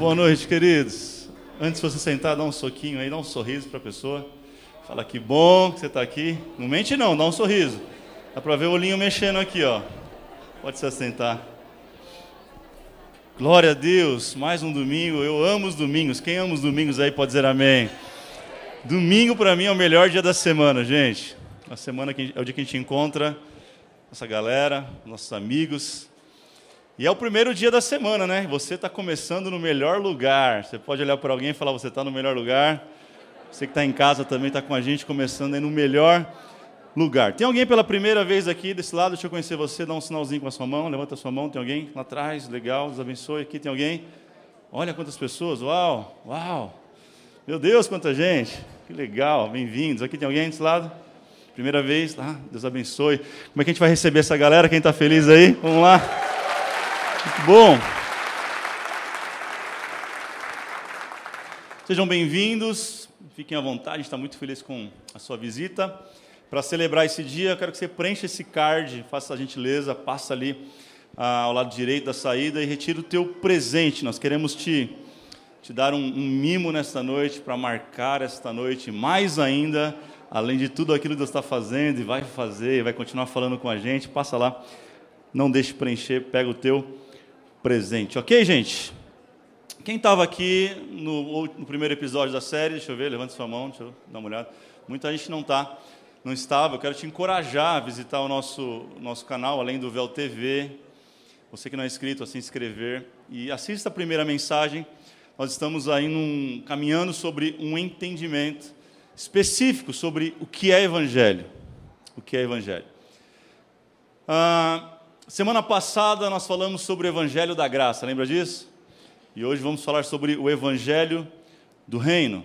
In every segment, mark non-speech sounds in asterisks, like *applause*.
Boa noite, queridos. Antes de você sentar, dá um soquinho aí, dá um sorriso para a pessoa. Fala que bom que você está aqui. Não mente não, dá um sorriso. Dá para ver o olhinho mexendo aqui, ó. Pode se assentar. Glória a Deus, mais um domingo. Eu amo os domingos. Quem ama os domingos aí pode dizer amém. Domingo para mim é o melhor dia da semana, gente. A semana é o dia que a gente encontra nossa galera, nossos amigos. E é o primeiro dia da semana, né? Você está começando no melhor lugar. Você pode olhar para alguém e falar: você está no melhor lugar. Você que está em casa também está com a gente começando aí no melhor lugar. Tem alguém pela primeira vez aqui desse lado? Deixa eu conhecer você. Dá um sinalzinho com a sua mão. Levanta a sua mão. Tem alguém lá atrás? Legal. Deus abençoe. Aqui tem alguém? Olha quantas pessoas. Uau, uau. Meu Deus, quanta gente. Que legal. Bem-vindos. Aqui tem alguém desse lado? Primeira vez. Ah, Deus abençoe. Como é que a gente vai receber essa galera? Quem está feliz aí? Vamos lá. Muito bom. Sejam bem-vindos, fiquem à vontade, está muito feliz com a sua visita. Para celebrar esse dia, eu quero que você preencha esse card, faça a gentileza, passa ali ah, ao lado direito da saída e retire o teu presente. Nós queremos te, te dar um, um mimo nesta noite, para marcar esta noite, mais ainda, além de tudo aquilo que Deus está fazendo e vai fazer, e vai continuar falando com a gente, passa lá, não deixe preencher, pega o teu presente. Ok, gente? Quem estava aqui no, no, primeiro episódio da série, deixa eu ver, levante sua mão, deixa eu dar uma olhada. Muita gente não está, não estava. Eu quero te encorajar a visitar o nosso, nosso canal, além do Véu TV. Você que não é inscrito, a se inscrever. E assista a primeira mensagem. Nós estamos aí num, caminhando sobre um entendimento específico sobre o que é Evangelho. O que é Evangelho. Ah, Semana passada nós falamos sobre o Evangelho da Graça, lembra disso? E hoje vamos falar sobre o Evangelho do Reino.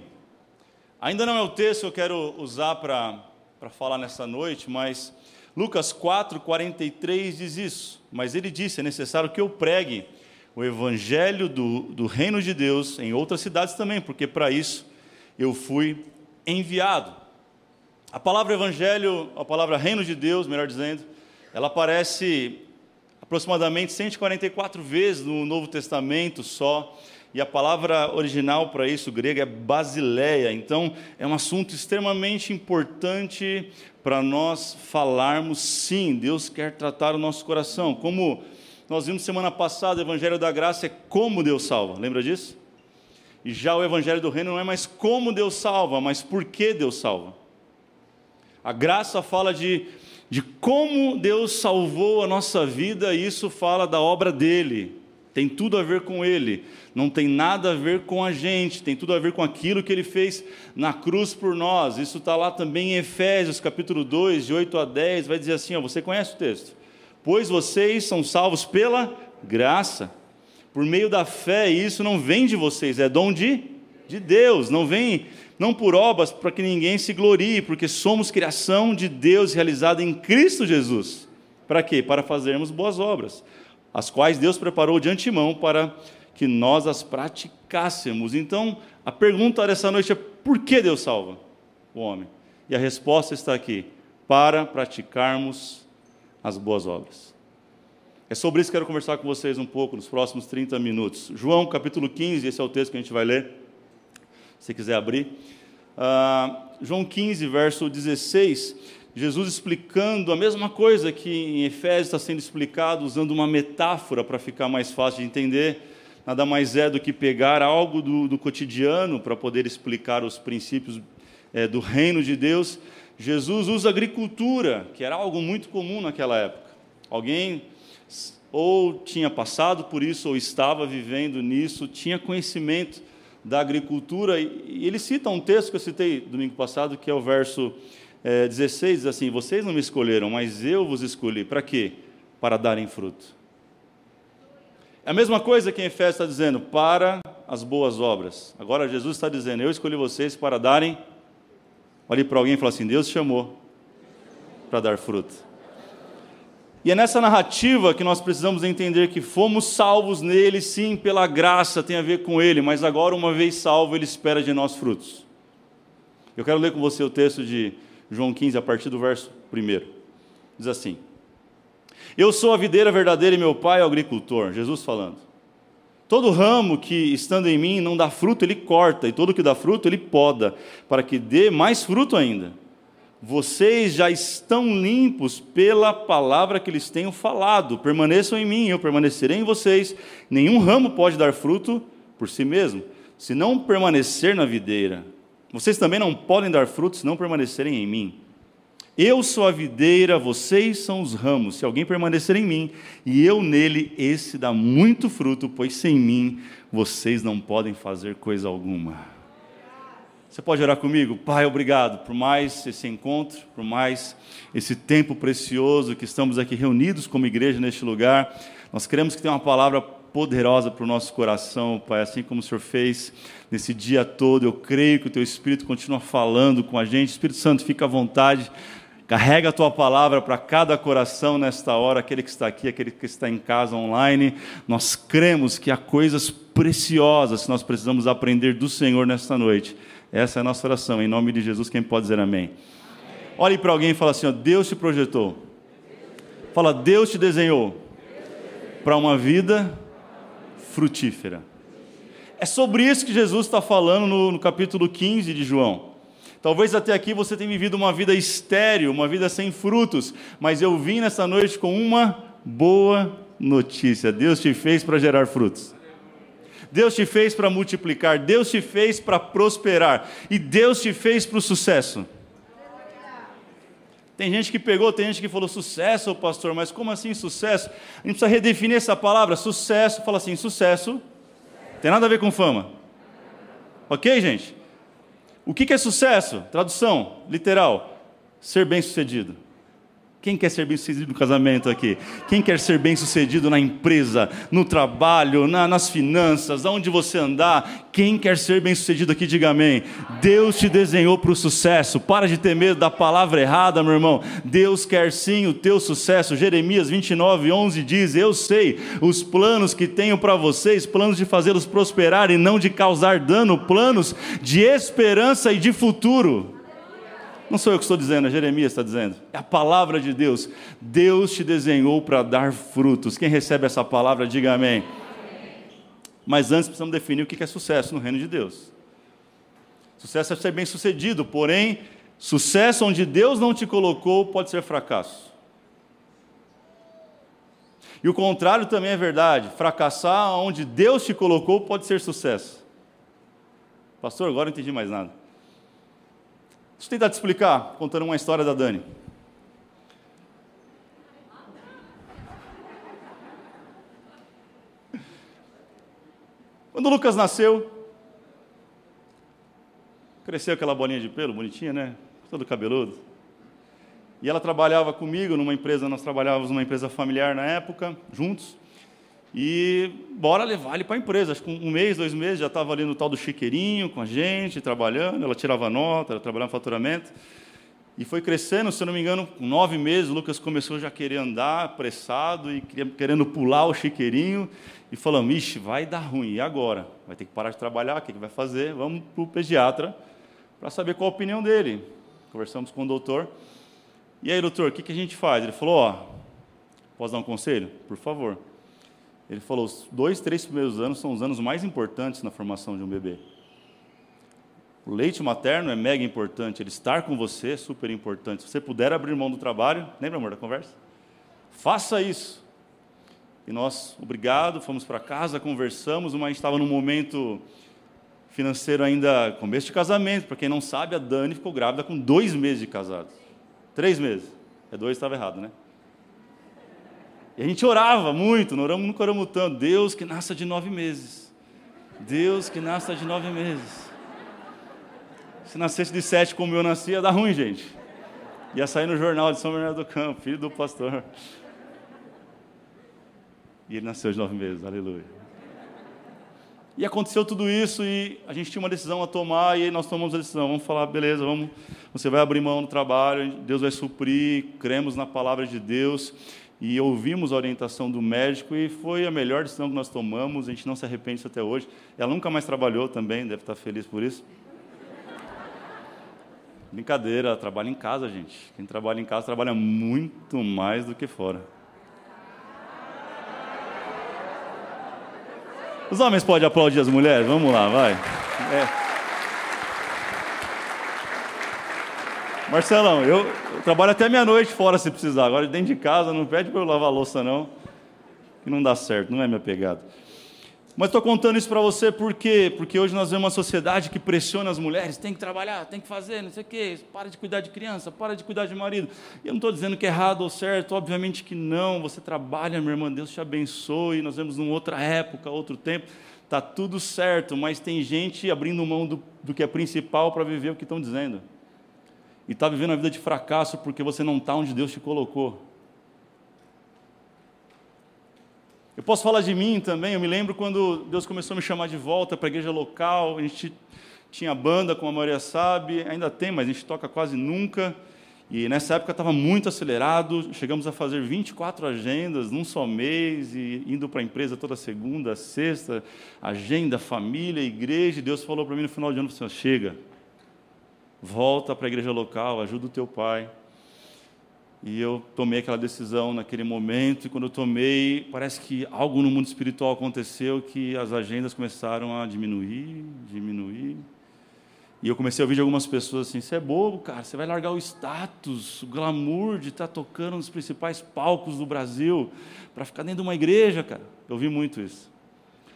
Ainda não é o texto que eu quero usar para falar nessa noite, mas Lucas 4, 43 diz isso. Mas ele disse: é necessário que eu pregue o Evangelho do, do Reino de Deus em outras cidades também, porque para isso eu fui enviado. A palavra Evangelho, a palavra Reino de Deus, melhor dizendo, ela aparece aproximadamente 144 vezes no Novo Testamento só. E a palavra original para isso grega é basileia. Então, é um assunto extremamente importante para nós falarmos sim. Deus quer tratar o nosso coração. Como nós vimos semana passada, o Evangelho da Graça é como Deus salva. Lembra disso? E já o Evangelho do Reino não é mais como Deus salva, mas por que Deus salva. A graça fala de de como Deus salvou a nossa vida, isso fala da obra dele. Tem tudo a ver com ele, não tem nada a ver com a gente, tem tudo a ver com aquilo que ele fez na cruz por nós. Isso está lá também em Efésios, capítulo 2, de 8 a 10, vai dizer assim: ó, você conhece o texto? Pois vocês são salvos pela graça, por meio da fé, e isso não vem de vocês, é dom de, de Deus, não vem não por obras para que ninguém se glorie, porque somos criação de Deus realizada em Cristo Jesus. Para quê? Para fazermos boas obras, as quais Deus preparou de antemão para que nós as praticássemos. Então, a pergunta dessa noite é: por que Deus salva o homem? E a resposta está aqui: para praticarmos as boas obras. É sobre isso que quero conversar com vocês um pouco nos próximos 30 minutos. João capítulo 15, esse é o texto que a gente vai ler se quiser abrir. Uh, João 15, verso 16, Jesus explicando a mesma coisa que em Efésios está sendo explicado, usando uma metáfora para ficar mais fácil de entender. Nada mais é do que pegar algo do, do cotidiano para poder explicar os princípios é, do reino de Deus. Jesus usa agricultura, que era algo muito comum naquela época. Alguém ou tinha passado por isso, ou estava vivendo nisso, tinha conhecimento da agricultura, e ele cita um texto que eu citei domingo passado, que é o verso é, 16, diz assim: Vocês não me escolheram, mas eu vos escolhi. Para quê? Para darem fruto. É a mesma coisa que em Efésios está dizendo, para as boas obras. Agora Jesus está dizendo, eu escolhi vocês para darem. Olhe para alguém e fala assim: Deus chamou para dar fruto. E é nessa narrativa que nós precisamos entender que fomos salvos nele, sim, pela graça, tem a ver com ele, mas agora, uma vez salvo, ele espera de nós frutos. Eu quero ler com você o texto de João 15, a partir do verso 1. Diz assim: Eu sou a videira verdadeira e meu pai é o agricultor. Jesus falando. Todo ramo que estando em mim não dá fruto, ele corta, e todo que dá fruto, ele poda, para que dê mais fruto ainda. Vocês já estão limpos pela palavra que lhes tenho falado. Permaneçam em mim, eu permanecerei em vocês. Nenhum ramo pode dar fruto por si mesmo, se não permanecer na videira. Vocês também não podem dar fruto se não permanecerem em mim. Eu sou a videira, vocês são os ramos. Se alguém permanecer em mim e eu nele, esse dá muito fruto, pois sem mim vocês não podem fazer coisa alguma. Você pode orar comigo? Pai, obrigado por mais esse encontro, por mais esse tempo precioso que estamos aqui reunidos como igreja neste lugar. Nós queremos que tenha uma palavra poderosa para o nosso coração, Pai, assim como o Senhor fez nesse dia todo. Eu creio que o Teu Espírito continua falando com a gente. Espírito Santo, fica à vontade Carrega a tua palavra para cada coração nesta hora, aquele que está aqui, aquele que está em casa online. Nós cremos que há coisas preciosas que nós precisamos aprender do Senhor nesta noite. Essa é a nossa oração. Em nome de Jesus, quem pode dizer amém? amém. Olhe para alguém e fala assim: ó, Deus te projetou. Fala, Deus te desenhou para uma vida frutífera. É sobre isso que Jesus está falando no, no capítulo 15 de João. Talvez até aqui você tenha vivido uma vida estéril, uma vida sem frutos, mas eu vim nessa noite com uma boa notícia. Deus te fez para gerar frutos. Deus te fez para multiplicar, Deus te fez para prosperar e Deus te fez para o sucesso. Tem gente que pegou, tem gente que falou sucesso, pastor, mas como assim sucesso? A gente precisa redefinir essa palavra. Sucesso, fala assim, sucesso. Tem nada a ver com fama. Ok, gente? O que é sucesso? Tradução literal: ser bem-sucedido. Quem quer ser bem-sucedido no casamento aqui? Quem quer ser bem-sucedido na empresa, no trabalho, na, nas finanças, aonde você andar? Quem quer ser bem-sucedido aqui, diga amém. Deus te desenhou para o sucesso. Para de ter medo da palavra errada, meu irmão. Deus quer sim o teu sucesso. Jeremias 29, 11 diz: Eu sei os planos que tenho para vocês, planos de fazê-los prosperar e não de causar dano, planos de esperança e de futuro. Não sou eu que estou dizendo, é Jeremias está dizendo. É a palavra de Deus. Deus te desenhou para dar frutos. Quem recebe essa palavra, diga amém. Mas antes precisamos definir o que é sucesso no reino de Deus. Sucesso é ser bem sucedido, porém, sucesso onde Deus não te colocou pode ser fracasso. E o contrário também é verdade. Fracassar onde Deus te colocou pode ser sucesso. Pastor, agora não entendi mais nada. Deixa eu tentar te explicar, contando uma história da Dani. Quando o Lucas nasceu, cresceu aquela bolinha de pelo, bonitinha, né? Todo cabeludo. E ela trabalhava comigo numa empresa, nós trabalhávamos numa empresa familiar na época, juntos. E bora levar ele para a empresa. Acho que um mês, dois meses já estava ali no tal do chiqueirinho com a gente, trabalhando. Ela tirava nota, ela trabalhava no faturamento. E foi crescendo, se eu não me engano, com nove meses, o Lucas começou já a querer andar apressado e querendo pular o chiqueirinho. E falamos, ixi, vai dar ruim, e agora? Vai ter que parar de trabalhar, o que, que vai fazer? Vamos para o pediatra para saber qual a opinião dele. Conversamos com o doutor. E aí, doutor, o que, que a gente faz? Ele falou, ó, posso dar um conselho? Por favor. Ele falou: os dois, três primeiros anos são os anos mais importantes na formação de um bebê. O leite materno é mega importante, ele estar com você é super importante. Se você puder abrir mão do trabalho, lembra, amor, da conversa? Faça isso. E nós, obrigado, fomos para casa, conversamos, mas a gente estava num momento financeiro ainda, começo de casamento. Para quem não sabe, a Dani ficou grávida com dois meses de casado. Três meses. É dois, estava errado, né? E a gente orava muito, não oramos, nunca oramos tanto. Deus que nasça de nove meses. Deus que nasça de nove meses. Se nascesse de sete como eu nasci, ia dar ruim, gente. Ia sair no jornal de São Bernardo do Campo, filho do pastor. E ele nasceu de nove meses, aleluia. E aconteceu tudo isso e a gente tinha uma decisão a tomar e nós tomamos a decisão. Vamos falar, beleza, vamos, você vai abrir mão do trabalho, Deus vai suprir, cremos na palavra de Deus e ouvimos a orientação do médico e foi a melhor decisão que nós tomamos, a gente não se arrepende até hoje. Ela nunca mais trabalhou também, deve estar feliz por isso. Brincadeira, trabalha em casa, gente. Quem trabalha em casa trabalha muito mais do que fora. Os homens podem aplaudir as mulheres? Vamos lá, vai. É. Marcelão, eu, eu trabalho até meia-noite fora se precisar. Agora dentro de casa, não pede para eu lavar louça, não. Que não dá certo, não é minha pegada. Mas estou contando isso para você por quê? Porque hoje nós vemos uma sociedade que pressiona as mulheres, tem que trabalhar, tem que fazer, não sei o quê, para de cuidar de criança, para de cuidar de marido. E eu não estou dizendo que é errado ou certo, obviamente que não. Você trabalha, minha irmã, Deus te abençoe. Nós vemos numa outra época, outro tempo, está tudo certo, mas tem gente abrindo mão do, do que é principal para viver o que estão dizendo e está vivendo uma vida de fracasso porque você não está onde Deus te colocou. Eu posso falar de mim também. Eu me lembro quando Deus começou a me chamar de volta para a igreja local. A gente tinha banda, como a maioria sabe, ainda tem, mas a gente toca quase nunca. E nessa época estava muito acelerado. Chegamos a fazer 24 agendas num só mês, e indo para a empresa toda segunda, sexta, agenda, família, igreja. E Deus falou para mim no final de ano: assim, chega volta para a igreja local, ajuda o teu pai. E eu tomei aquela decisão naquele momento, e quando eu tomei, parece que algo no mundo espiritual aconteceu que as agendas começaram a diminuir, diminuir. E eu comecei a ouvir de algumas pessoas assim: você é bobo, cara, você vai largar o status, o glamour de estar tocando nos principais palcos do Brasil para ficar dentro de uma igreja, cara. Eu ouvi muito isso.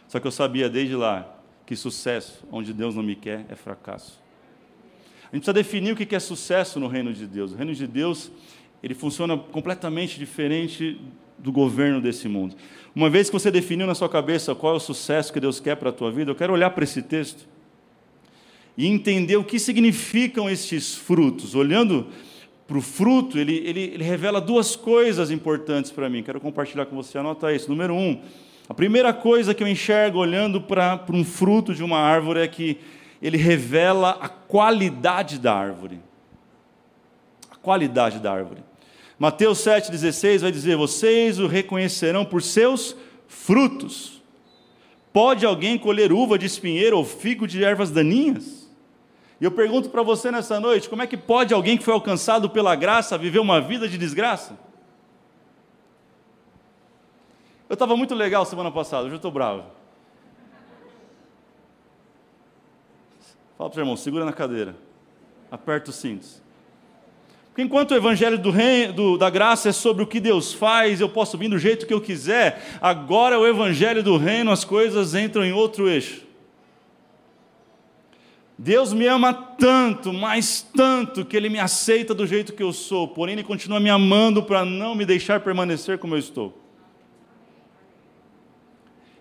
Só que eu sabia desde lá que sucesso, onde Deus não me quer, é fracasso. A gente precisa definir o que é sucesso no reino de Deus. O reino de Deus ele funciona completamente diferente do governo desse mundo. Uma vez que você definiu na sua cabeça qual é o sucesso que Deus quer para a tua vida, eu quero olhar para esse texto e entender o que significam estes frutos. Olhando para o fruto, ele, ele, ele revela duas coisas importantes para mim. Quero compartilhar com você. Anota isso. Número um, a primeira coisa que eu enxergo olhando para, para um fruto de uma árvore é que ele revela a qualidade da árvore. A qualidade da árvore. Mateus 7,16 vai dizer: Vocês o reconhecerão por seus frutos. Pode alguém colher uva de espinheiro ou figo de ervas daninhas? E eu pergunto para você nessa noite: como é que pode alguém que foi alcançado pela graça viver uma vida de desgraça? Eu estava muito legal semana passada, hoje eu estou bravo. Fala para o irmão, segura na cadeira. Aperta os cintos. Porque enquanto o evangelho do reino, do, da graça é sobre o que Deus faz, eu posso vir do jeito que eu quiser, agora o evangelho do reino, as coisas entram em outro eixo. Deus me ama tanto, mas tanto, que Ele me aceita do jeito que eu sou, porém Ele continua me amando para não me deixar permanecer como eu estou.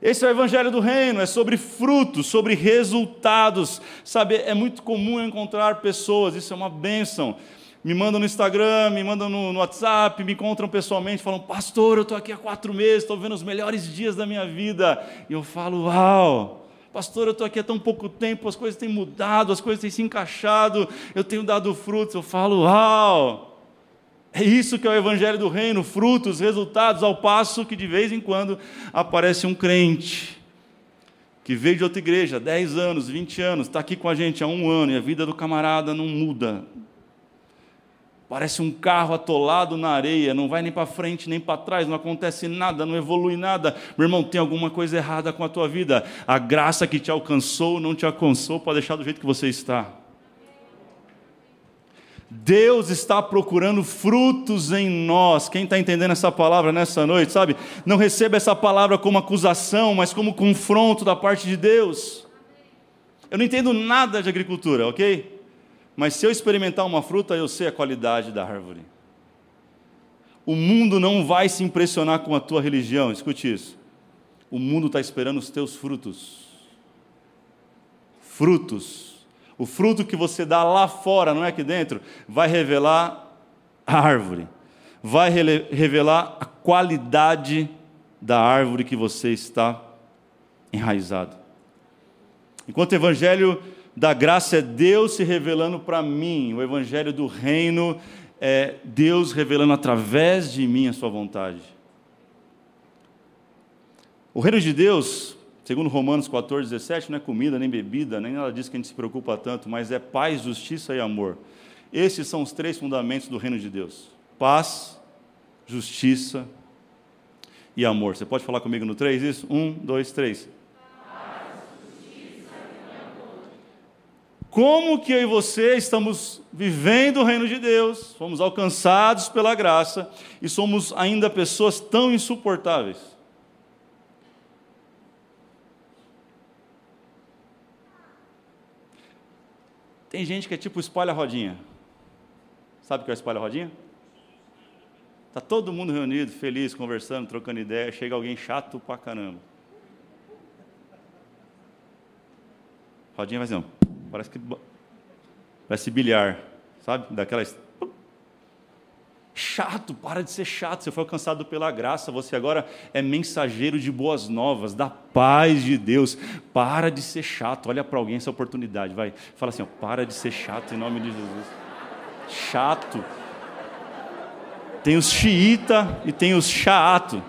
Esse é o Evangelho do Reino, é sobre frutos, sobre resultados. Sabe, é muito comum encontrar pessoas, isso é uma bênção. Me mandam no Instagram, me mandam no, no WhatsApp, me encontram pessoalmente, falam, pastor, eu estou aqui há quatro meses, estou vendo os melhores dias da minha vida. E eu falo, uau, pastor, eu estou aqui há tão pouco tempo, as coisas têm mudado, as coisas têm se encaixado, eu tenho dado frutos. Eu falo, uau. É isso que é o Evangelho do Reino, frutos, resultados, ao passo que de vez em quando aparece um crente que veio de outra igreja, 10 anos, 20 anos, está aqui com a gente há um ano e a vida do camarada não muda. Parece um carro atolado na areia, não vai nem para frente nem para trás, não acontece nada, não evolui nada. Meu irmão, tem alguma coisa errada com a tua vida. A graça que te alcançou não te alcançou para deixar do jeito que você está. Deus está procurando frutos em nós. Quem está entendendo essa palavra nessa noite, sabe? Não receba essa palavra como acusação, mas como confronto da parte de Deus. Eu não entendo nada de agricultura, ok? Mas se eu experimentar uma fruta, eu sei a qualidade da árvore. O mundo não vai se impressionar com a tua religião, escute isso. O mundo está esperando os teus frutos. Frutos o fruto que você dá lá fora, não é aqui dentro, vai revelar a árvore, vai revelar a qualidade da árvore que você está enraizado. Enquanto o evangelho da graça é Deus se revelando para mim, o evangelho do reino é Deus revelando através de mim a sua vontade. O reino de Deus Segundo Romanos 14, 17, não é comida, nem bebida, nem nada disso que a gente se preocupa tanto, mas é paz, justiça e amor. Esses são os três fundamentos do reino de Deus: paz, justiça e amor. Você pode falar comigo no três isso? Um, dois, três. Paz, justiça e amor. Como que eu e você estamos vivendo o reino de Deus, fomos alcançados pela graça e somos ainda pessoas tão insuportáveis? Tem gente que é tipo espalha-rodinha. Sabe o que é espalha-rodinha? Está todo mundo reunido, feliz, conversando, trocando ideia, chega alguém chato pra caramba. Rodinha vai assim, parece que parece bilhar, sabe? Daquelas chato, para de ser chato. Você foi alcançado pela graça, você agora é mensageiro de boas novas, da paz de Deus. Para de ser chato. Olha para alguém essa oportunidade, vai. Fala assim, ó, para de ser chato em nome de Jesus. Chato. Tem os xiita e tem os chato.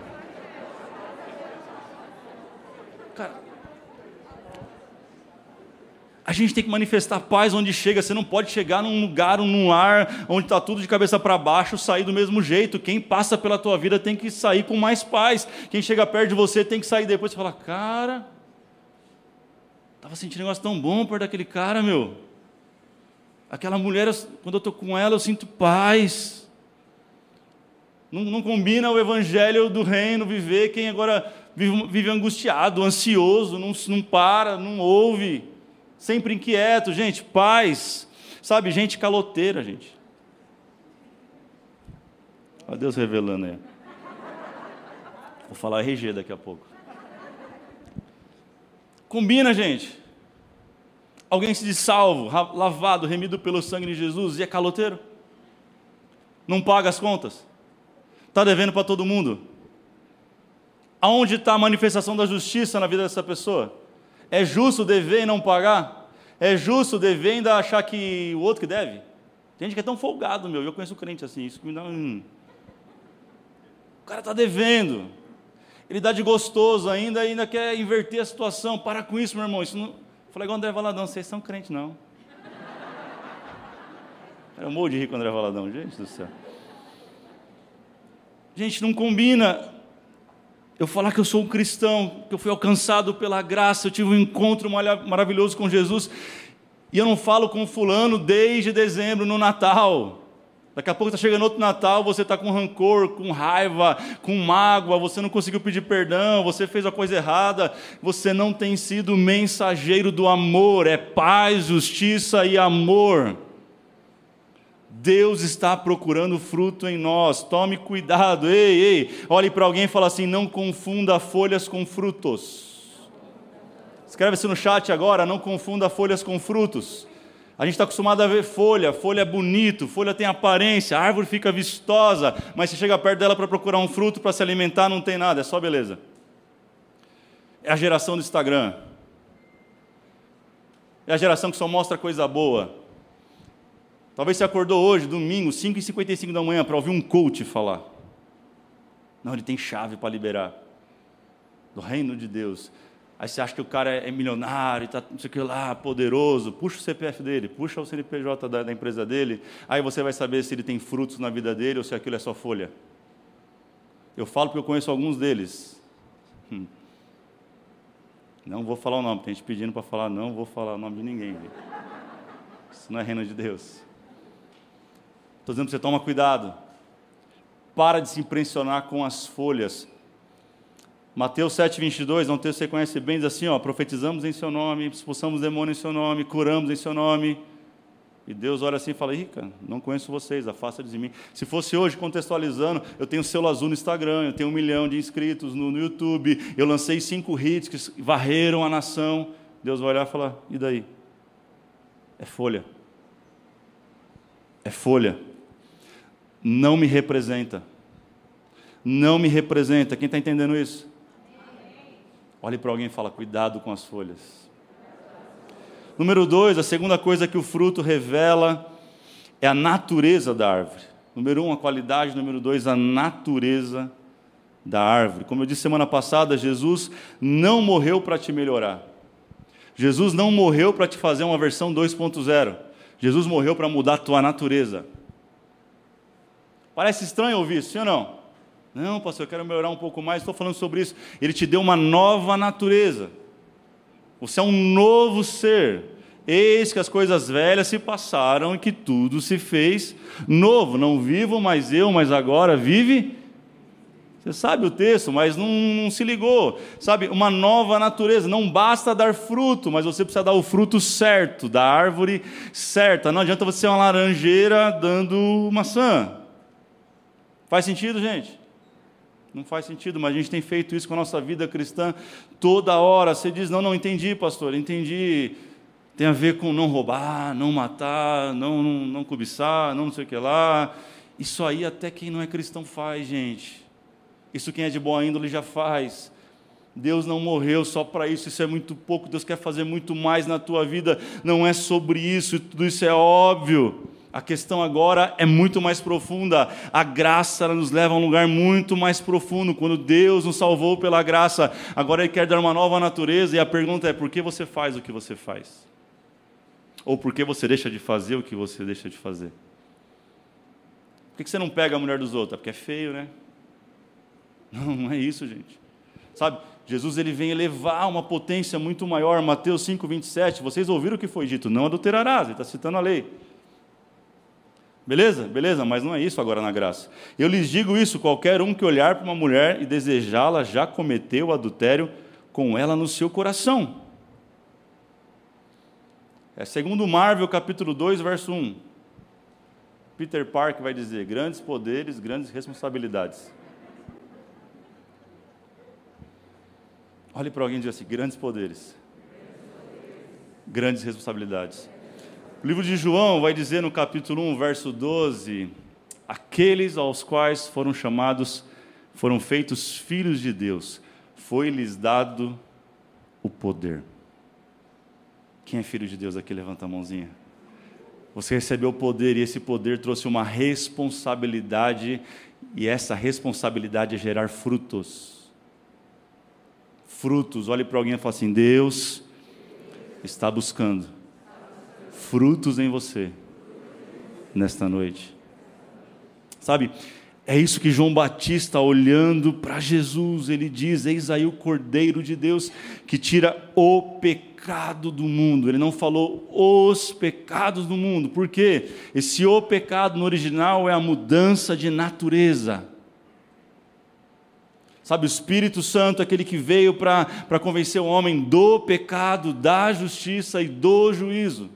A gente tem que manifestar paz onde chega. Você não pode chegar num lugar, num lar, onde está tudo de cabeça para baixo, sair do mesmo jeito. Quem passa pela tua vida tem que sair com mais paz. Quem chega perto de você tem que sair depois e falar, cara, estava sentindo um negócio tão bom perto daquele cara, meu. Aquela mulher, quando eu estou com ela, eu sinto paz. Não, não, combina o evangelho do reino viver quem agora vive, vive angustiado, ansioso, não, não para, não ouve, sempre inquieto. Gente, paz, sabe? Gente caloteira, gente. Olha Deus revelando aí. Vou falar RG daqui a pouco. Combina, gente. Alguém se diz salvo, lavado, remido pelo sangue de Jesus e é caloteiro? Não paga as contas? Está devendo para todo mundo? Aonde está a manifestação da justiça na vida dessa pessoa? É justo dever e não pagar? É justo dever e ainda achar que o outro que deve? Tem gente que é tão folgado, meu. Eu conheço crente assim, isso me dá um. O cara está devendo. Ele dá de gostoso ainda ainda quer inverter a situação. Para com isso, meu irmão. Isso não... Falei igual André Valadão, vocês são crentes, não. Eu morro de rir com o André Valadão, gente do céu. Gente, não combina eu falar que eu sou um cristão, que eu fui alcançado pela graça, eu tive um encontro maravilhoso com Jesus, e eu não falo com fulano desde dezembro no Natal. Daqui a pouco está chegando outro Natal, você está com rancor, com raiva, com mágoa, você não conseguiu pedir perdão, você fez a coisa errada, você não tem sido mensageiro do amor, é paz, justiça e amor. Deus está procurando fruto em nós. Tome cuidado. Ei, ei. Olhe para alguém e fala assim: não confunda folhas com frutos. Escreve-se no chat agora: não confunda folhas com frutos. A gente está acostumado a ver folha, folha é bonito, folha tem aparência, a árvore fica vistosa, mas se chega perto dela para procurar um fruto para se alimentar, não tem nada, é só beleza. É a geração do Instagram. É a geração que só mostra coisa boa. Talvez você acordou hoje, domingo, 5h55 da manhã, para ouvir um coach falar. Não, ele tem chave para liberar. Do reino de Deus. Aí você acha que o cara é milionário, está não sei o que lá, poderoso. Puxa o CPF dele, puxa o CNPJ da, da empresa dele. Aí você vai saber se ele tem frutos na vida dele ou se aquilo é só folha. Eu falo porque eu conheço alguns deles. Hum. Não vou falar o nome, tem gente pedindo para falar, não vou falar o nome de ninguém. Isso não é reino de Deus. Estou dizendo para você, toma cuidado. Para de se impressionar com as folhas. Mateus 7, 22, é um texto que você conhece bem, diz assim, ó, profetizamos em seu nome, expulsamos demônios em seu nome, curamos em seu nome. E Deus olha assim e fala, Rica, não conheço vocês, afasta de mim. Se fosse hoje, contextualizando, eu tenho selo azul no Instagram, eu tenho um milhão de inscritos no, no YouTube, eu lancei cinco hits que varreram a nação. Deus vai olhar e falar, e daí? É folha. É folha não me representa. Não me representa. Quem está entendendo isso? Olhe para alguém e fala: cuidado com as folhas. Número dois, a segunda coisa que o fruto revela é a natureza da árvore. Número um, a qualidade. Número dois, a natureza da árvore. Como eu disse semana passada, Jesus não morreu para te melhorar. Jesus não morreu para te fazer uma versão 2.0. Jesus morreu para mudar a tua natureza. Parece estranho ouvir isso, sim ou não? Não, pastor, eu quero melhorar um pouco mais, estou falando sobre isso. Ele te deu uma nova natureza. Você é um novo ser. Eis que as coisas velhas se passaram e que tudo se fez novo. Não vivo mais eu, mas agora vive. Você sabe o texto, mas não, não se ligou. Sabe, uma nova natureza. Não basta dar fruto, mas você precisa dar o fruto certo, da árvore certa. Não adianta você ser uma laranjeira dando maçã. Faz sentido, gente? Não faz sentido, mas a gente tem feito isso com a nossa vida cristã toda hora. Você diz: Não, não entendi, pastor, entendi. Tem a ver com não roubar, não matar, não, não, não cobiçar, não não sei o que lá. Isso aí até quem não é cristão faz, gente. Isso quem é de boa índole já faz. Deus não morreu só para isso, isso é muito pouco. Deus quer fazer muito mais na tua vida. Não é sobre isso, tudo isso é óbvio. A questão agora é muito mais profunda. A graça nos leva a um lugar muito mais profundo. Quando Deus nos salvou pela graça, agora Ele quer dar uma nova natureza. E a pergunta é: por que você faz o que você faz? Ou por que você deixa de fazer o que você deixa de fazer? Por que você não pega a mulher dos outros? É porque é feio, né? *laughs* Não, não é isso, gente. Sabe, Jesus ele vem elevar uma potência muito maior. Mateus 5, 27. Vocês ouviram o que foi dito? Não adulterarás. Ele está citando a lei. Beleza? Beleza, mas não é isso agora na graça. Eu lhes digo isso: qualquer um que olhar para uma mulher e desejá-la já cometeu adultério com ela no seu coração. É segundo Marvel, capítulo 2, verso 1. Peter Park vai dizer: grandes poderes, grandes responsabilidades. Olhe para alguém e diga assim: grandes poderes, grandes responsabilidades. O livro de João vai dizer no capítulo 1, verso 12: Aqueles aos quais foram chamados foram feitos filhos de Deus, foi-lhes dado o poder. Quem é filho de Deus aqui? Levanta a mãozinha. Você recebeu o poder e esse poder trouxe uma responsabilidade, e essa responsabilidade é gerar frutos. Frutos, olhe para alguém e fale assim: Deus está buscando frutos em você nesta noite. Sabe, é isso que João Batista, olhando para Jesus, ele diz: Eis aí o Cordeiro de Deus que tira o pecado do mundo. Ele não falou os pecados do mundo, porque esse o pecado no original é a mudança de natureza. Sabe, o Espírito Santo, aquele que veio para convencer o homem do pecado, da justiça e do juízo.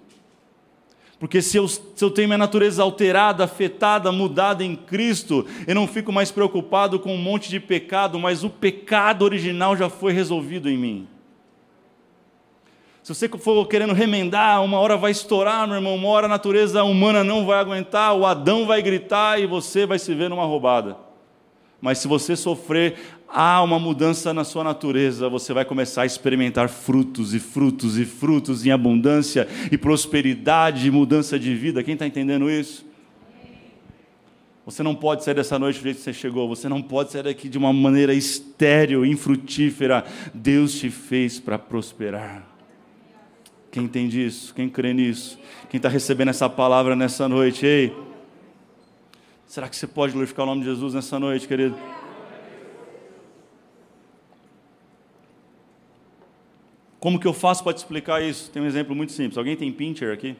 Porque se eu, se eu tenho minha natureza alterada, afetada, mudada em Cristo, eu não fico mais preocupado com um monte de pecado, mas o pecado original já foi resolvido em mim. Se você for querendo remendar, uma hora vai estourar, meu irmão, uma hora a natureza humana não vai aguentar, o Adão vai gritar e você vai se ver numa roubada. Mas se você sofrer há uma mudança na sua natureza, você vai começar a experimentar frutos e frutos e frutos em abundância e prosperidade e mudança de vida. Quem está entendendo isso? Você não pode sair dessa noite do jeito que você chegou, você não pode sair daqui de uma maneira estéril, infrutífera. Deus te fez para prosperar. Quem entende isso? Quem crê nisso? Quem está recebendo essa palavra nessa noite? Ei, será que você pode glorificar o nome de Jesus nessa noite, querido? Como que eu faço para te explicar isso? Tem um exemplo muito simples. Alguém tem Pinter aqui?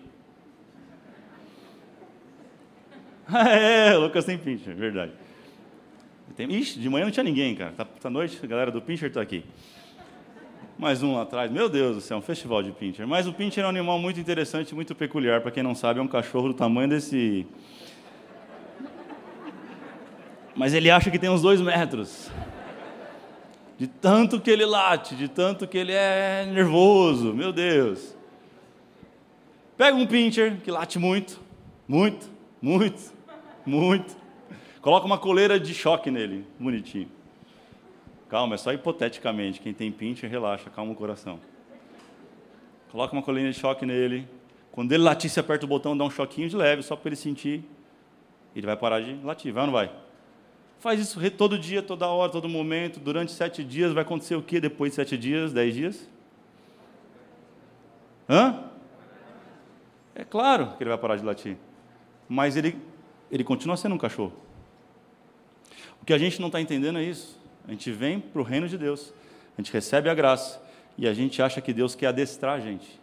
*laughs* é, o Lucas tem Pinter, verdade. Tem... Ixi, de manhã não tinha ninguém, cara. Tá, tá noite, a galera do Pincher está aqui. Mais um lá atrás. Meu Deus do céu, um festival de Pincher. Mas o Pincher é um animal muito interessante, muito peculiar. Para quem não sabe, é um cachorro do tamanho desse. Mas ele acha que tem uns dois metros de tanto que ele late, de tanto que ele é nervoso, meu Deus. Pega um pincher que late muito, muito, muito, muito. Coloca uma coleira de choque nele, bonitinho. Calma, é só hipoteticamente. Quem tem pincher, relaxa, calma o coração. Coloca uma coleira de choque nele. Quando ele latir, você aperta o botão, dá um choquinho de leve, só para ele sentir. Ele vai parar de latir, vai ou não vai? Faz isso todo dia, toda hora, todo momento, durante sete dias. Vai acontecer o que depois de sete dias, dez dias? Hã? É claro que ele vai parar de latir. Mas ele, ele continua sendo um cachorro. O que a gente não está entendendo é isso. A gente vem para o reino de Deus, a gente recebe a graça e a gente acha que Deus quer adestrar a gente.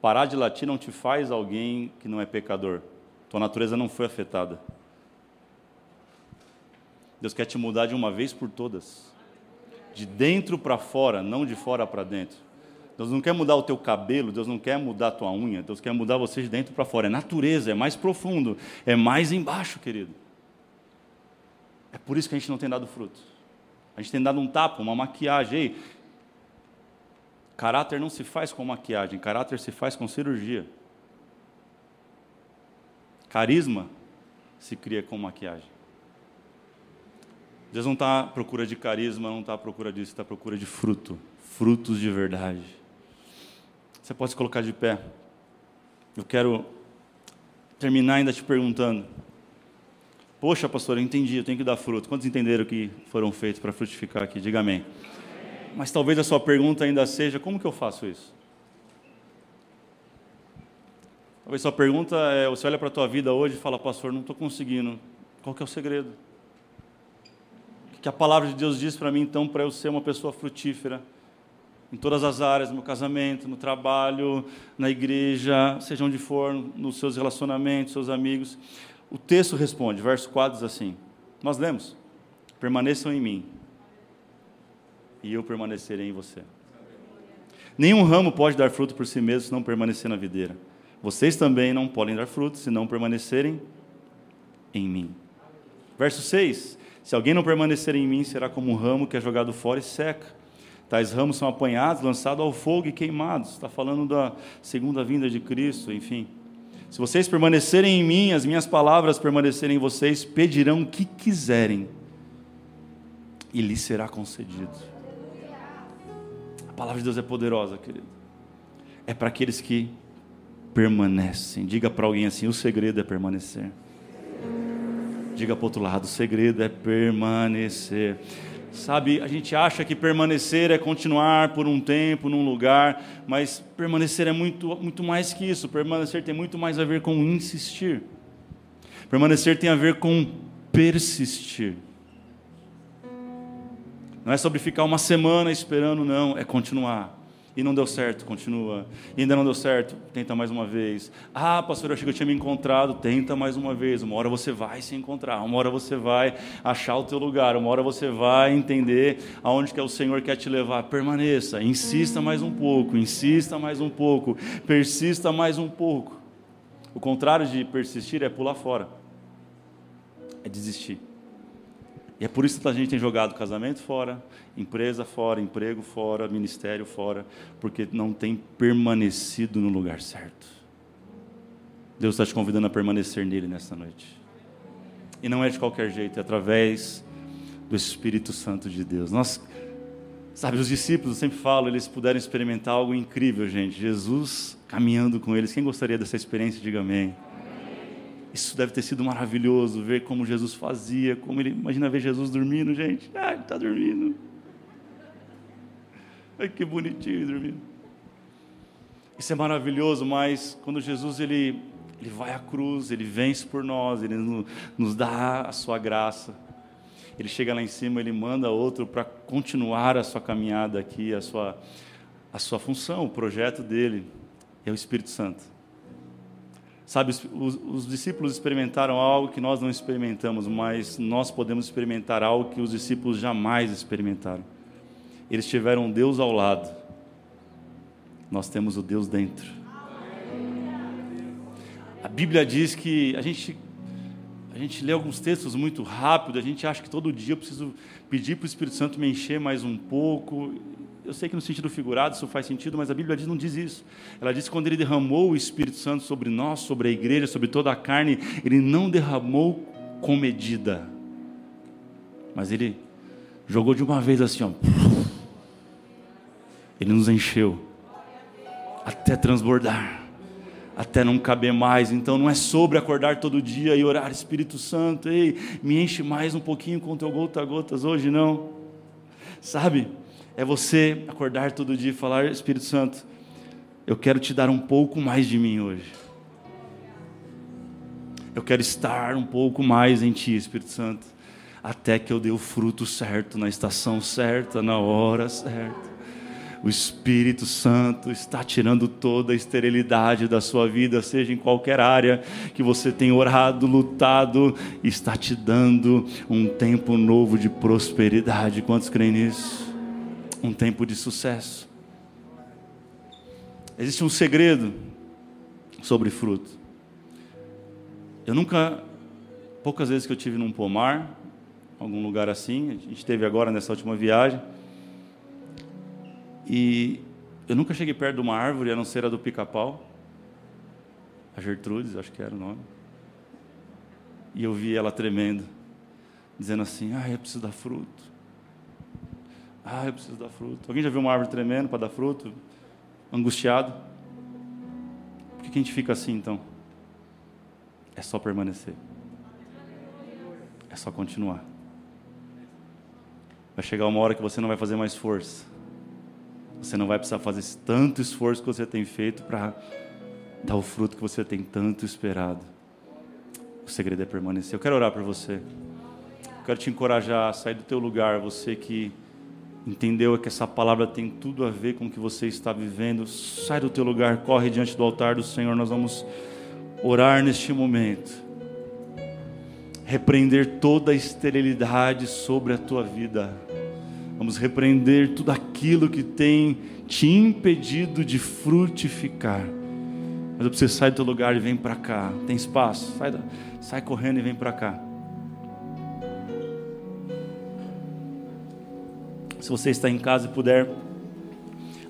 Parar de latir não te faz alguém que não é pecador. Tua natureza não foi afetada. Deus quer te mudar de uma vez por todas. De dentro para fora, não de fora para dentro. Deus não quer mudar o teu cabelo, Deus não quer mudar a tua unha, Deus quer mudar você de dentro para fora. É natureza, é mais profundo, é mais embaixo, querido. É por isso que a gente não tem dado fruto. A gente tem dado um tapa, uma maquiagem. Ei, caráter não se faz com maquiagem, caráter se faz com cirurgia. Carisma se cria com maquiagem. Deus não está à procura de carisma, não está à procura disso, está à procura de fruto, frutos de verdade. Você pode se colocar de pé. Eu quero terminar ainda te perguntando. Poxa, pastor, eu entendi, eu tenho que dar fruto. Quantos entenderam que foram feitos para frutificar aqui? Diga amém. Mas talvez a sua pergunta ainda seja: como que eu faço isso? Talvez a sua pergunta é: você olha para a tua vida hoje e fala, pastor, não estou conseguindo. Qual que é o segredo? Que a palavra de Deus diz para mim, então, para eu ser uma pessoa frutífera em todas as áreas, no casamento, no trabalho, na igreja, seja onde for, nos seus relacionamentos, seus amigos. O texto responde, verso 4 diz assim: Nós lemos: Permaneçam em mim, e eu permanecerei em você. Nenhum ramo pode dar fruto por si mesmo se não permanecer na videira. Vocês também não podem dar fruto se não permanecerem em mim. Verso 6: se alguém não permanecer em mim, será como um ramo que é jogado fora e seca. Tais ramos são apanhados, lançados ao fogo e queimados. Está falando da segunda vinda de Cristo, enfim. Se vocês permanecerem em mim, as minhas palavras permanecerem em vocês, pedirão o que quiserem e lhes será concedido. A palavra de Deus é poderosa, querido. É para aqueles que permanecem. Diga para alguém assim: o segredo é permanecer. Diga para o outro lado: o segredo é permanecer. Sabe, a gente acha que permanecer é continuar por um tempo num lugar, mas permanecer é muito, muito mais que isso. Permanecer tem muito mais a ver com insistir. Permanecer tem a ver com persistir. Não é sobre ficar uma semana esperando, não, é continuar e não deu certo, continua. E ainda não deu certo, tenta mais uma vez. Ah, pastor, eu achei que eu tinha me encontrado, tenta mais uma vez. Uma hora você vai se encontrar, uma hora você vai achar o teu lugar, uma hora você vai entender aonde que é o Senhor quer te levar. Permaneça, insista mais um pouco, insista mais um pouco, persista mais um pouco. O contrário de persistir é pular fora, é desistir. E é por isso que a gente tem jogado casamento fora, empresa fora, emprego fora, ministério fora, porque não tem permanecido no lugar certo. Deus está te convidando a permanecer nele nesta noite. E não é de qualquer jeito, é através do Espírito Santo de Deus. Nós, sabe, os discípulos, eu sempre falo, eles puderam experimentar algo incrível, gente. Jesus caminhando com eles. Quem gostaria dessa experiência, diga amém. Isso deve ter sido maravilhoso, ver como Jesus fazia, como ele. Imagina ver Jesus dormindo, gente. Ah, ele está dormindo. Ai, que bonitinho dormindo. Isso é maravilhoso, mas quando Jesus ele, ele vai à cruz, ele vence por nós, ele nos dá a sua graça. Ele chega lá em cima, ele manda outro para continuar a sua caminhada aqui, a sua, a sua função, o projeto dele é o Espírito Santo. Sabe, os, os, discípulos experimentaram algo que nós não experimentamos, mas nós podemos experimentar algo que os discípulos jamais experimentaram. Eles tiveram Deus ao lado, nós temos o Deus dentro. A Bíblia diz que a gente, a gente lê alguns textos muito rápido, a gente acha que todo dia eu preciso pedir para o Espírito Santo me encher mais um pouco. Eu sei que no sentido figurado isso faz sentido, mas a Bíblia diz, não diz isso. Ela diz que quando ele derramou o Espírito Santo sobre nós, sobre a igreja, sobre toda a carne, ele não derramou com medida, mas ele jogou de uma vez assim, ó. Ele nos encheu até transbordar, até não caber mais. Então não é sobre acordar todo dia e orar, Espírito Santo, ei, me enche mais um pouquinho com teu gota a gotas hoje, não. Sabe? É você acordar todo dia e falar: Espírito Santo, eu quero te dar um pouco mais de mim hoje. Eu quero estar um pouco mais em Ti, Espírito Santo, até que eu dê o fruto certo, na estação certa, na hora certa. O Espírito Santo está tirando toda a esterilidade da sua vida, seja em qualquer área que você tem orado, lutado, está te dando um tempo novo de prosperidade. Quantos creem nisso? Um tempo de sucesso. Existe um segredo sobre fruto. Eu nunca, poucas vezes que eu tive num pomar, algum lugar assim, a gente teve agora nessa última viagem, e eu nunca cheguei perto de uma árvore, a não ser a do pica-pau, a Gertrudes, acho que era o nome, e eu vi ela tremendo, dizendo assim: Ah, eu preciso dar fruto. Ah, eu preciso dar fruto. Alguém já viu uma árvore tremendo para dar fruto? Angustiado? Por que a gente fica assim então? É só permanecer. É só continuar. Vai chegar uma hora que você não vai fazer mais força. Você não vai precisar fazer tanto esforço que você tem feito para dar o fruto que você tem tanto esperado. O segredo é permanecer. Eu quero orar por você. Eu quero te encorajar a sair do teu lugar, você que entendeu que essa palavra tem tudo a ver com o que você está vivendo. Sai do teu lugar, corre diante do altar do Senhor. Nós vamos orar neste momento. Repreender toda a esterilidade sobre a tua vida. Vamos repreender tudo aquilo que tem te impedido de frutificar. Mas eu preciso sair do teu lugar e vem para cá. Tem espaço? Sai, sai correndo e vem para cá. Se você está em casa e puder,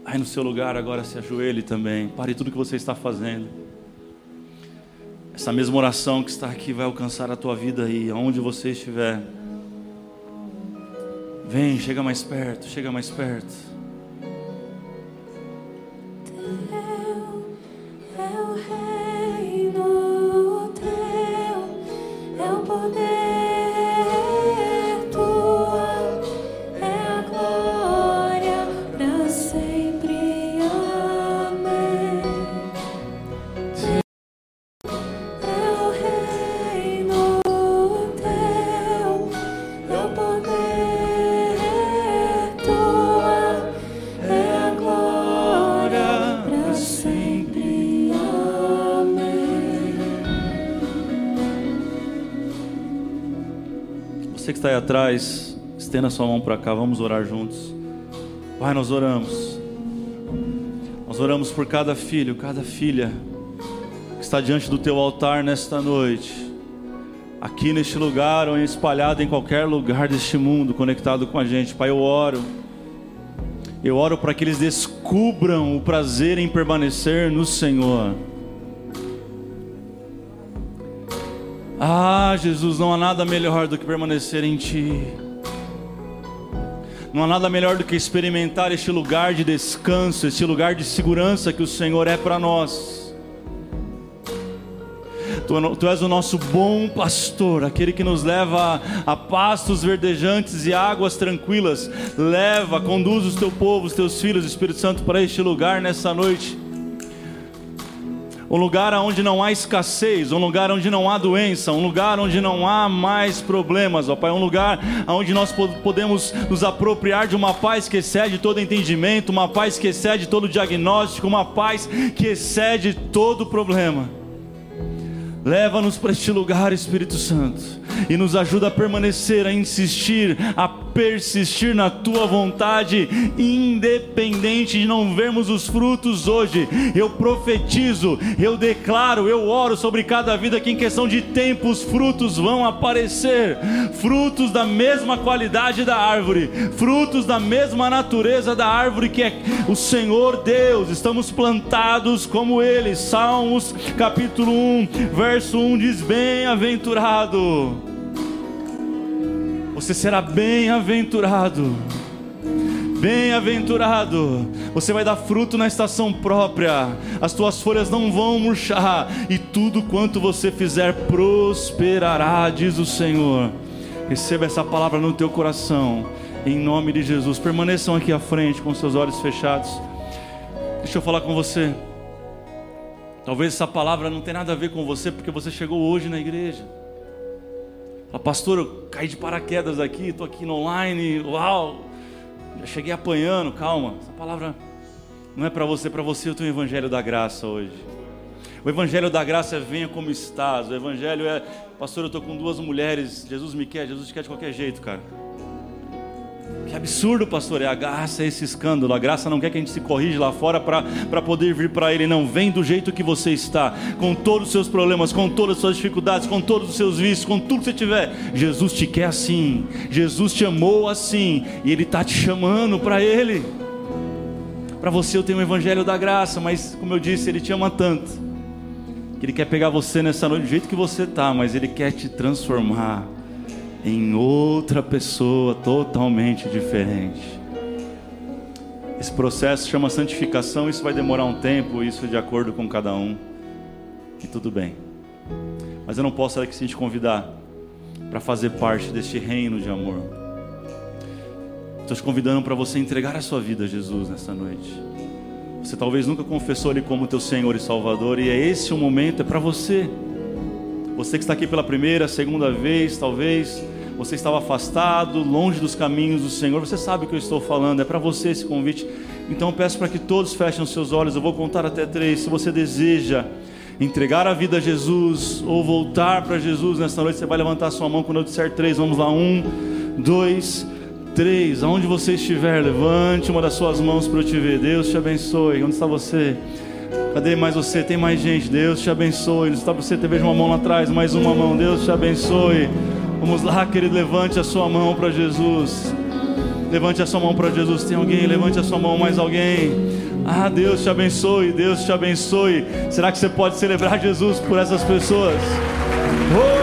aí no seu lugar agora se ajoelhe também. Pare tudo que você está fazendo. Essa mesma oração que está aqui vai alcançar a tua vida aí, aonde você estiver. Vem, chega mais perto, chega mais perto. Estenda sua mão para cá, vamos orar juntos. Pai, nós oramos. Nós oramos por cada filho, cada filha que está diante do teu altar nesta noite. Aqui neste lugar ou espalhado em qualquer lugar deste mundo conectado com a gente. Pai, eu oro. Eu oro para que eles descubram o prazer em permanecer no Senhor. Ah, Jesus, não há nada melhor do que permanecer em Ti. Não há nada melhor do que experimentar este lugar de descanso, este lugar de segurança que o Senhor é para nós. Tu, tu és o nosso bom pastor, aquele que nos leva a, a pastos verdejantes e águas tranquilas. Leva, conduz os teu povo, os teus filhos, Espírito Santo, para este lugar nessa noite um lugar onde não há escassez, um lugar onde não há doença, um lugar onde não há mais problemas, ó Pai, um lugar onde nós po- podemos nos apropriar de uma paz que excede todo entendimento, uma paz que excede todo diagnóstico, uma paz que excede todo problema. Leva-nos para este lugar, Espírito Santo, e nos ajuda a permanecer, a insistir, a persistir na tua vontade, independente de não vermos os frutos hoje. Eu profetizo, eu declaro, eu oro sobre cada vida que em questão de tempo os frutos vão aparecer, frutos da mesma qualidade da árvore, frutos da mesma natureza da árvore que é o Senhor Deus. Estamos plantados como Ele. Salmos capítulo 1, verso 1 diz: Bem-aventurado. Você será bem-aventurado. Bem-aventurado, você vai dar fruto na estação própria, as tuas folhas não vão murchar, e tudo quanto você fizer prosperará, diz o Senhor. Receba essa palavra no teu coração, em nome de Jesus. Permaneçam aqui à frente com seus olhos fechados. Deixa eu falar com você. Talvez essa palavra não tenha nada a ver com você, porque você chegou hoje na igreja. Fala, pastor, eu caí de paraquedas aqui, estou aqui no online, uau. Já cheguei apanhando, calma. Essa palavra não é para você, para você eu tenho o evangelho da graça hoje. O evangelho da graça é venha como estás. O evangelho é, pastor, eu estou com duas mulheres, Jesus me quer, Jesus te quer de qualquer jeito, cara. Que absurdo, pastor, é a graça, é esse escândalo. A graça não quer que a gente se corrija lá fora para poder vir para Ele. Não, vem do jeito que você está, com todos os seus problemas, com todas as suas dificuldades, com todos os seus vícios, com tudo que você tiver. Jesus te quer assim, Jesus te amou assim, e Ele está te chamando para Ele. Para você eu tenho o Evangelho da graça, mas como eu disse, Ele te ama tanto, que Ele quer pegar você nessa noite do jeito que você está, mas Ele quer te transformar em outra pessoa totalmente diferente. Esse processo chama santificação, isso vai demorar um tempo, isso de acordo com cada um. E tudo bem. Mas eu não posso aqui se te convidar para fazer parte deste reino de amor. Estou te convidando para você entregar a sua vida a Jesus nessa noite. Você talvez nunca confessou Ele como teu Senhor e Salvador, e é esse o momento, é para você. Você que está aqui pela primeira, segunda vez, talvez você estava afastado, longe dos caminhos do Senhor, você sabe o que eu estou falando, é para você esse convite. Então eu peço para que todos fechem os seus olhos, eu vou contar até três. Se você deseja entregar a vida a Jesus ou voltar para Jesus nesta noite, você vai levantar sua mão quando eu disser três. Vamos lá, um, dois, três. Aonde você estiver, levante uma das suas mãos para eu te ver. Deus te abençoe. Onde está você? Cadê mais você? Tem mais gente. Deus te abençoe. Onde está você? Veja uma mão lá atrás. Mais uma mão. Deus te abençoe. Vamos lá, querido. Levante a sua mão para Jesus. Levante a sua mão para Jesus. Tem alguém? Levante a sua mão. Mais alguém? Ah, Deus te abençoe. Deus te abençoe. Será que você pode celebrar Jesus por essas pessoas? Oh,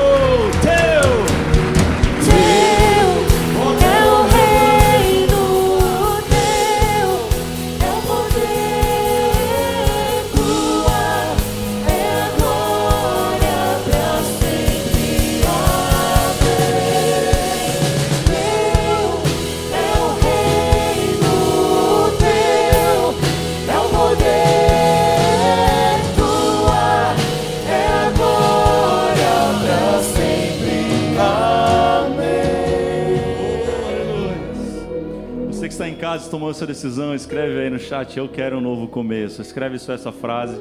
tomou essa decisão, escreve aí no chat, eu quero um novo começo. Escreve só essa frase.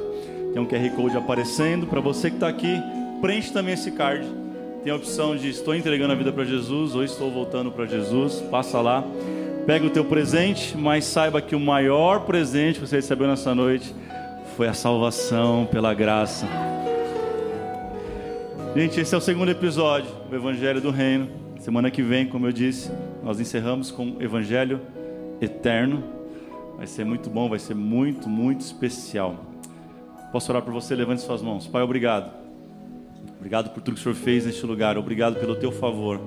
Tem um QR Code aparecendo. Para você que está aqui, preenche também esse card. Tem a opção de estou entregando a vida para Jesus ou estou voltando para Jesus. Passa lá, pega o teu presente, mas saiba que o maior presente que você recebeu nessa noite foi a salvação pela graça. Gente, esse é o segundo episódio do Evangelho do Reino. Semana que vem, como eu disse, nós encerramos com o Evangelho Eterno. Vai ser muito bom, vai ser muito, muito especial. Posso orar por você? Levante suas mãos. Pai, obrigado. Obrigado por tudo que o Senhor fez neste lugar. Obrigado pelo teu favor.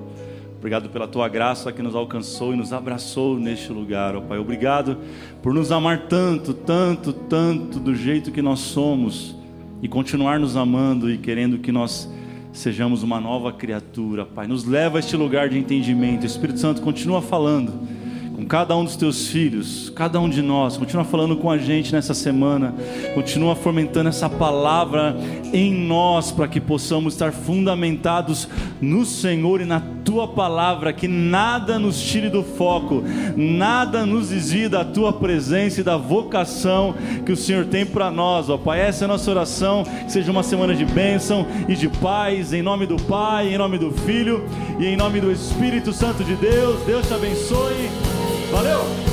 Obrigado pela tua graça que nos alcançou e nos abraçou neste lugar, ó Pai. Obrigado por nos amar tanto, tanto, tanto do jeito que nós somos e continuar nos amando e querendo que nós sejamos uma nova criatura, Pai. Nos leva a este lugar de entendimento. Espírito Santo continua falando com cada um dos teus filhos, cada um de nós, continua falando com a gente nessa semana, continua fomentando essa palavra em nós para que possamos estar fundamentados no Senhor e na tua palavra, que nada nos tire do foco, nada nos desvie da tua presença e da vocação que o Senhor tem para nós, ó Pai. Essa é a nossa oração, que seja uma semana de bênção e de paz, em nome do Pai, em nome do Filho e em nome do Espírito Santo de Deus. Deus te abençoe. Valeu!